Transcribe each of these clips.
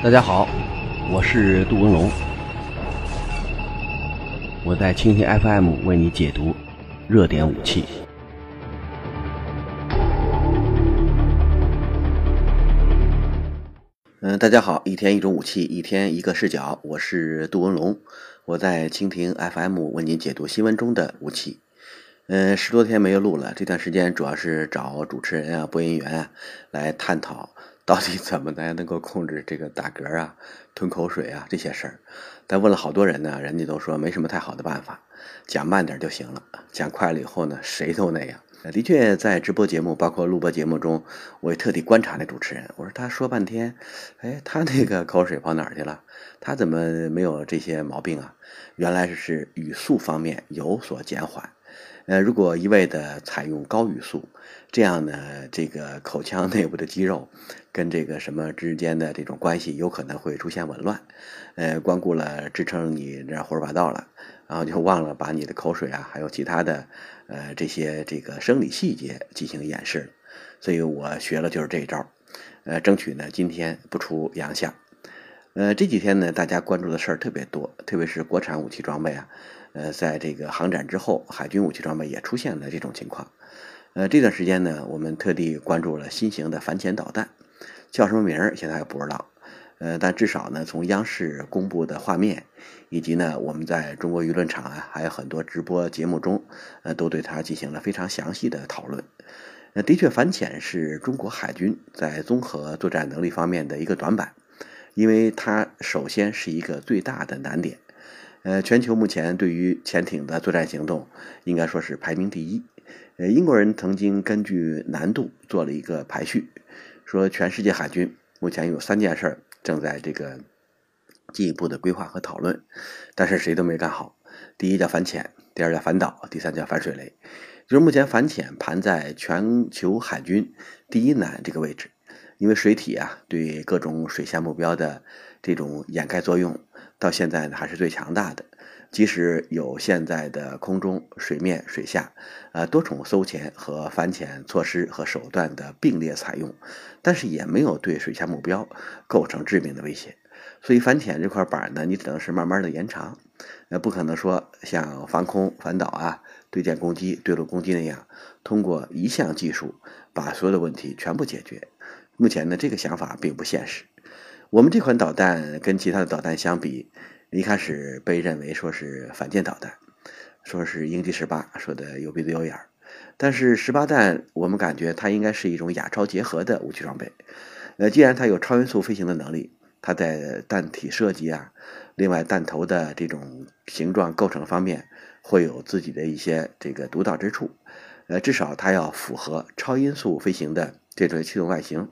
大家好，我是杜文龙，我在蜻蜓 FM 为你解读热点武器。嗯，大家好，一天一种武器，一天一个视角，我是杜文龙，我在蜻蜓 FM 为您解读新闻中的武器。嗯，十多天没有录了，这段时间主要是找主持人啊、播音员啊来探讨。到底怎么才能够控制这个打嗝啊、吞口水啊这些事儿？但问了好多人呢，人家都说没什么太好的办法，讲慢点就行了。讲快了以后呢，谁都那样。的确，在直播节目，包括录播节目中，我也特地观察那主持人，我说他说半天，哎，他那个口水跑哪儿去了？他怎么没有这些毛病啊？原来是语速方面有所减缓。呃，如果一味的采用高语速，这样呢，这个口腔内部的肌肉跟这个什么之间的这种关系有可能会出现紊乱，呃，光顾了支撑你这胡说八道了，然后就忘了把你的口水啊，还有其他的呃这些这个生理细节进行演示，所以我学了就是这一招，呃，争取呢今天不出洋相。呃，这几天呢，大家关注的事儿特别多，特别是国产武器装备啊。呃，在这个航展之后，海军武器装备也出现了这种情况。呃，这段时间呢，我们特地关注了新型的反潜导弹，叫什么名儿现在还不知道。呃，但至少呢，从央视公布的画面，以及呢，我们在中国舆论场啊，还有很多直播节目中，呃，都对它进行了非常详细的讨论。的确，反潜是中国海军在综合作战能力方面的一个短板，因为它首先是一个最大的难点。呃，全球目前对于潜艇的作战行动，应该说是排名第一。呃，英国人曾经根据难度做了一个排序，说全世界海军目前有三件事儿正在这个进一步的规划和讨论，但是谁都没干好。第一叫反潜，第二叫反导，第三叫反水雷。就是目前反潜盘在全球海军第一难这个位置，因为水体啊对各种水下目标的这种掩盖作用。到现在呢，还是最强大的。即使有现在的空中、水面、水下，呃，多重搜潜和反潜措施和手段的并列采用，但是也没有对水下目标构成致命的威胁。所以反潜这块板呢，你只能是慢慢的延长，呃，不可能说像防空、反导啊、对舰攻击、对陆攻击那样，通过一项技术把所有的问题全部解决。目前呢，这个想法并不现实。我们这款导弹跟其他的导弹相比，一开始被认为说是反舰导弹，说是鹰击十八，说的有鼻子有眼儿。但是十八弹，我们感觉它应该是一种亚超结合的武器装备。呃，既然它有超音速飞行的能力，它在弹体设计啊，另外弹头的这种形状构成方面，会有自己的一些这个独到之处。呃，至少它要符合超音速飞行的这种气动外形。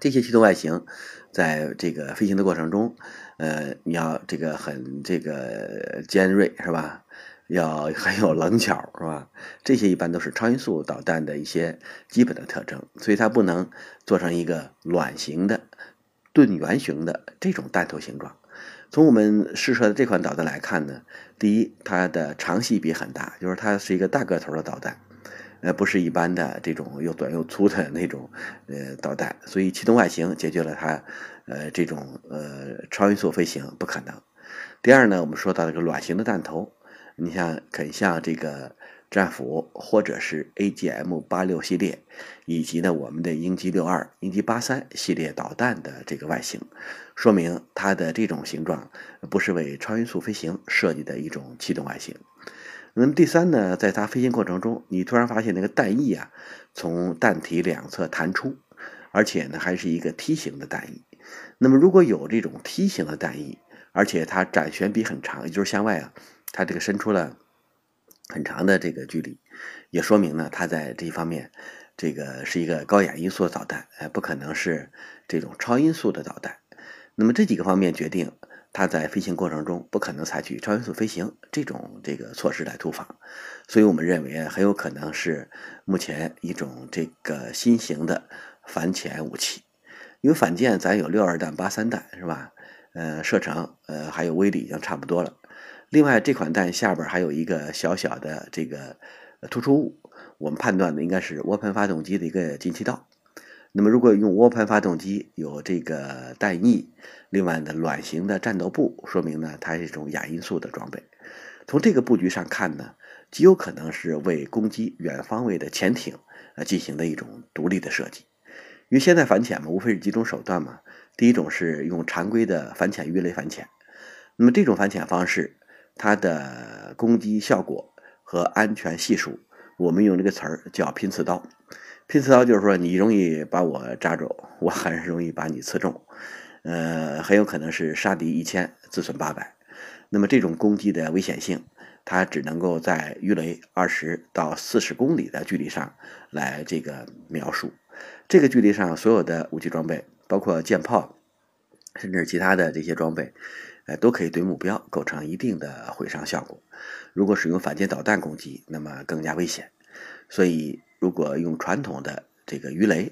这些气动外形，在这个飞行的过程中，呃，你要这个很这个尖锐是吧？要 很有棱角是吧？这些一般都是超音速导弹的一些基本的特征，所以它不能做成一个卵形的、盾圆形的这种弹头形状。从我们试射的这款导弹来看呢，第一，它的长细比很大，就是它是一个大个头的导弹。呃，不是一般的这种又短又粗的 那种呃导弹，所以气动外形解决了它呃这种呃超音速飞行不可能。第二呢，我们说到这个卵形的弹头，你像肯像这个战斧或者是 AGM 八六系列，以及呢我们的鹰击六二、鹰击八三系列导弹的这个外形，说明它的这种形状不是为超音速飞行设计的一种气动外形。那么第三呢，在它飞行过程中，你突然发现那个弹翼啊，从弹体两侧弹出，而且呢还是一个梯形的弹翼。那么如果有这种梯形的弹翼，而且它展旋比很长，也就是向外啊，它这个伸出了很长的这个距离，也说明呢它在这一方面，这个是一个高亚音速的导弹，哎，不可能是这种超音速的导弹。那么这几个方面决定。它在飞行过程中不可能采取超音速飞行这种这个措施来突防，所以我们认为很有可能是目前一种这个新型的反潜武器。因为反舰咱有六二弹、八三弹是吧？呃，射程呃还有威力已经差不多了。另外这款弹下边还有一个小小的这个突出物，我们判断的应该是涡喷发动机的一个进气道。那么如果用涡盘发动机，有这个弹翼，另外呢卵形的战斗部，说明呢它是一种亚音速的装备。从这个布局上看呢，极有可能是为攻击远方位的潜艇呃进行的一种独立的设计。因为现在反潜嘛，无非是几种手段嘛。第一种是用常规的反潜鱼雷反潜，那么这种反潜方式，它的攻击效果和安全系数，我们用这个词儿叫拼刺刀。拼刺刀就是说，你容易把我扎着，我很容易把你刺中，呃，很有可能是杀敌一千，自损八百。那么这种攻击的危险性，它只能够在鱼雷二十到四十公里的距离上来这个描述。这个距离上，所有的武器装备，包括舰炮，甚至其他的这些装备，呃，都可以对目标构成一定的毁伤效果。如果使用反舰导弹攻击，那么更加危险。所以。如果用传统的这个鱼雷，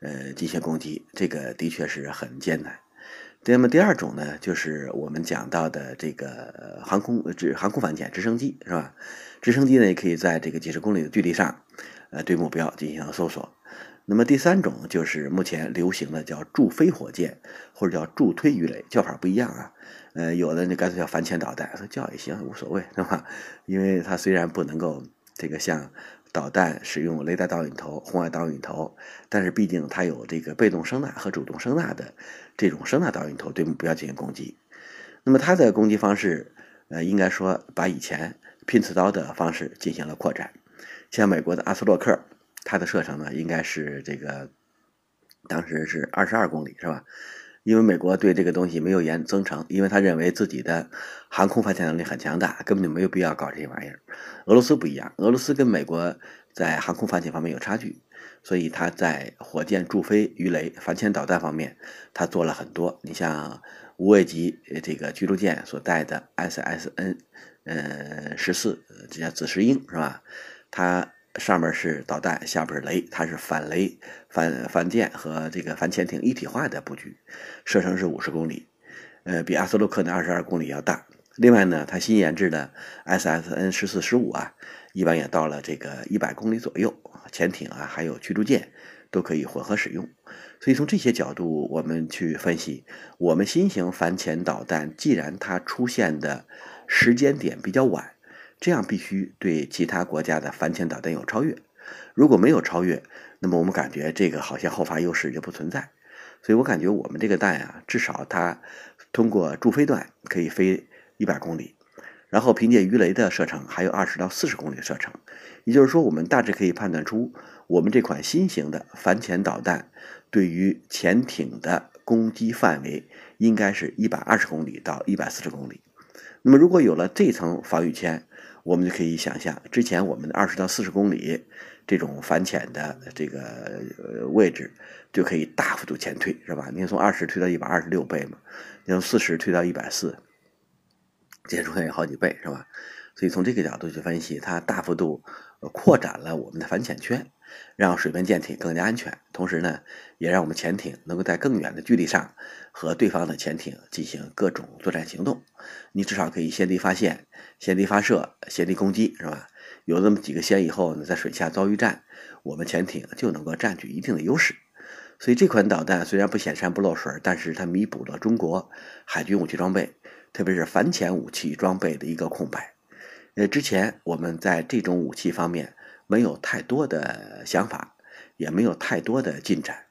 呃，进行攻击，这个的确是很艰难。那么第二种呢，就是我们讲到的这个航空直航空反潜直升机，是吧？直升机呢，也可以在这个几十公里的距离上，呃，对目标进行搜索。那么第三种就是目前流行的叫助飞火箭，或者叫助推鱼雷，叫法不一样啊。呃，有的那干脆叫反潜导弹，说叫也行，无所谓，是吧？因为它虽然不能够这个像。导弹使用雷达导引头、红外导引头，但是毕竟它有这个被动声纳和主动声纳的这种声纳导引头对目标进行攻击。那么它的攻击方式，呃，应该说把以前拼刺刀的方式进行了扩展。像美国的阿斯洛克，它的射程呢应该是这个当时是二十二公里，是吧？因为美国对这个东西没有研增程，因为他认为自己的航空反潜能力很强大，根本就没有必要搞这些玩意儿。俄罗斯不一样，俄罗斯跟美国在航空反潜方面有差距，所以他在火箭助飞、鱼雷、反潜导弹方面，他做了很多。你像无畏级这个驱逐舰所带的 SSN，呃十四，这叫紫石英是吧？它。上面是导弹，下边是雷，它是反雷、反反舰和这个反潜艇一体化的布局，射程是五十公里，呃，比阿斯洛克的二十二公里要大。另外呢，它新研制的 SSN 十四十五啊，一般也到了这个一百公里左右，潜艇啊还有驱逐舰都可以混合使用。所以从这些角度，我们去分析，我们新型反潜导弹既然它出现的时间点比较晚。这样必须对其他国家的反潜导弹有超越，如果没有超越，那么我们感觉这个好像后发优势就不存在。所以我感觉我们这个弹啊，至少它通过助飞段可以飞一百公里，然后凭借鱼雷的射程还有二十到四十公里的射程，也就是说，我们大致可以判断出我们这款新型的反潜导弹对于潜艇的攻击范围应该是一百二十公里到一百四十公里。那么如果有了这层防御圈，我们就可以想象，之前我们的二十到四十公里这种反潜的这个位置，就可以大幅度前退，是吧？你从二十推到一百二十六倍嘛，你从四十推到一百四，减出来有好几倍，是吧？所以从这个角度去分析，它大幅度扩展了我们的反潜圈。让水面舰艇更加安全，同时呢，也让我们潜艇能够在更远的距离上和对方的潜艇进行各种作战行动。你至少可以先敌发现、先敌发射、先敌攻击，是吧？有那么几个先以后呢，在水下遭遇战，我们潜艇就能够占据一定的优势。所以这款导弹虽然不显山不漏水，但是它弥补了中国海军武器装备，特别是反潜武器装备的一个空白。呃，之前我们在这种武器方面。没有太多的想法，也没有太多的进展。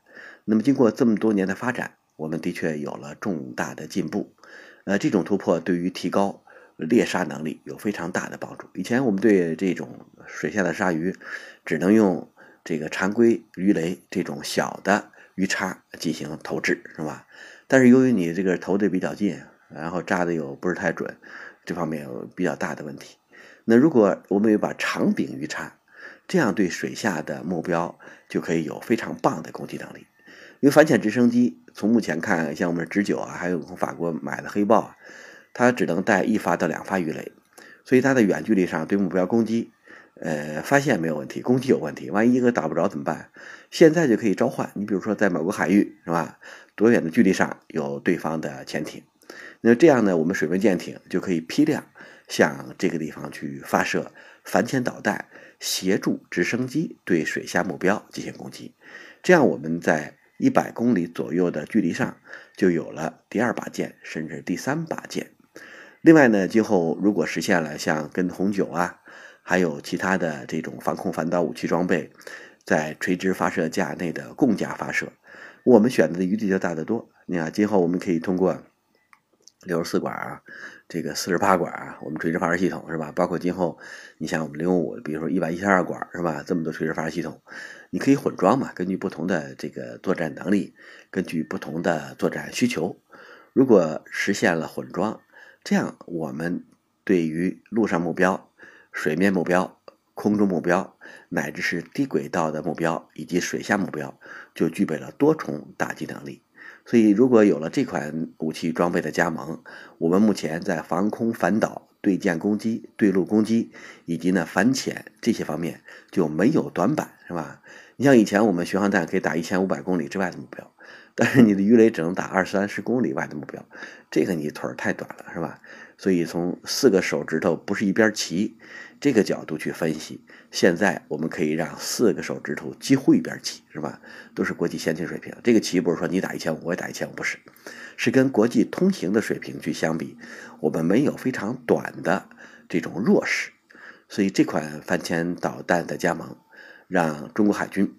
那么，经过这么多年的发展，我们的确有了重大的进步。呃，这种突破对于提高猎杀能力有非常大的帮助。以前我们对这种水下的鲨鱼，只能用这个常规鱼雷这种小的鱼叉进行投掷，是吧？但是由于你这个投的比较近，然后扎的又不是太准，这方面有比较大的问题。那如果我们有把长柄鱼叉，这样对水下的目标就可以有非常棒的攻击能力，因为反潜直升机从目前看，像我们直九啊，还有从法国买的黑豹啊，它只能带一发到两发鱼雷，所以它的远距离上对目标攻击，呃，发现没有问题，攻击有问题，万一一个打不着怎么办？现在就可以召唤，你比如说在某个海域是吧，多远的距离上有对方的潜艇，那这样呢，我们水面舰艇就可以批量向这个地方去发射。反潜导弹协助直升机对水下目标进行攻击。这样我们在一百公里左右的距离上就有了第二把剑，甚至第三把剑。另外呢，今后如果实现了像跟红九啊，还有其他的这种防空反导武器装备，在垂直发射架内的共架发射，我们选择的余地就大得多。你看，今后我们可以通过六十四管啊，这个四十八管啊，我们垂直发射系统是吧？包括今后，你像我们零五，比如说一百一十二管是吧？这么多垂直发射系统，你可以混装嘛？根据不同的这个作战能力，根据不同的作战需求，如果实现了混装。这样，我们对于陆上目标、水面目标、空中目标，乃至是低轨道的目标以及水下目标，就具备了多重打击能力。所以，如果有了这款武器装备的加盟，我们目前在防空反导、对舰攻击、对陆攻击以及呢反潜这些方面就没有短板，是吧？你像以前我们巡航弹可以打一千五百公里之外的目标。但是你的鱼雷只能打二三十公里外的目标，这个你腿儿太短了，是吧？所以从四个手指头不是一边齐这个角度去分析，现在我们可以让四个手指头几乎一边齐，是吧？都是国际先进水平。这个齐不是说你打一千五我也打一千五，不是，是跟国际通行的水平去相比，我们没有非常短的这种弱势。所以这款反潜导弹的加盟，让中国海军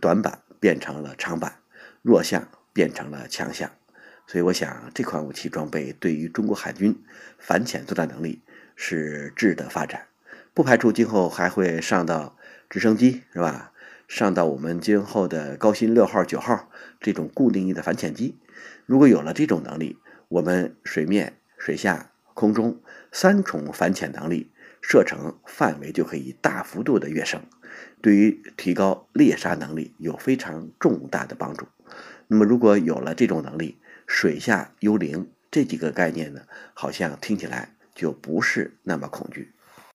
短板变成了长板。弱项变成了强项，所以我想这款武器装备对于中国海军反潜作战能力是质的发展，不排除今后还会上到直升机，是吧？上到我们今后的高新六号、九号这种固定翼的反潜机。如果有了这种能力，我们水面、水下、空中三重反潜能力，射程范围就可以大幅度的跃升，对于提高猎杀能力有非常重大的帮助。那么，如果有了这种能力，水下幽灵这几个概念呢，好像听起来就不是那么恐惧。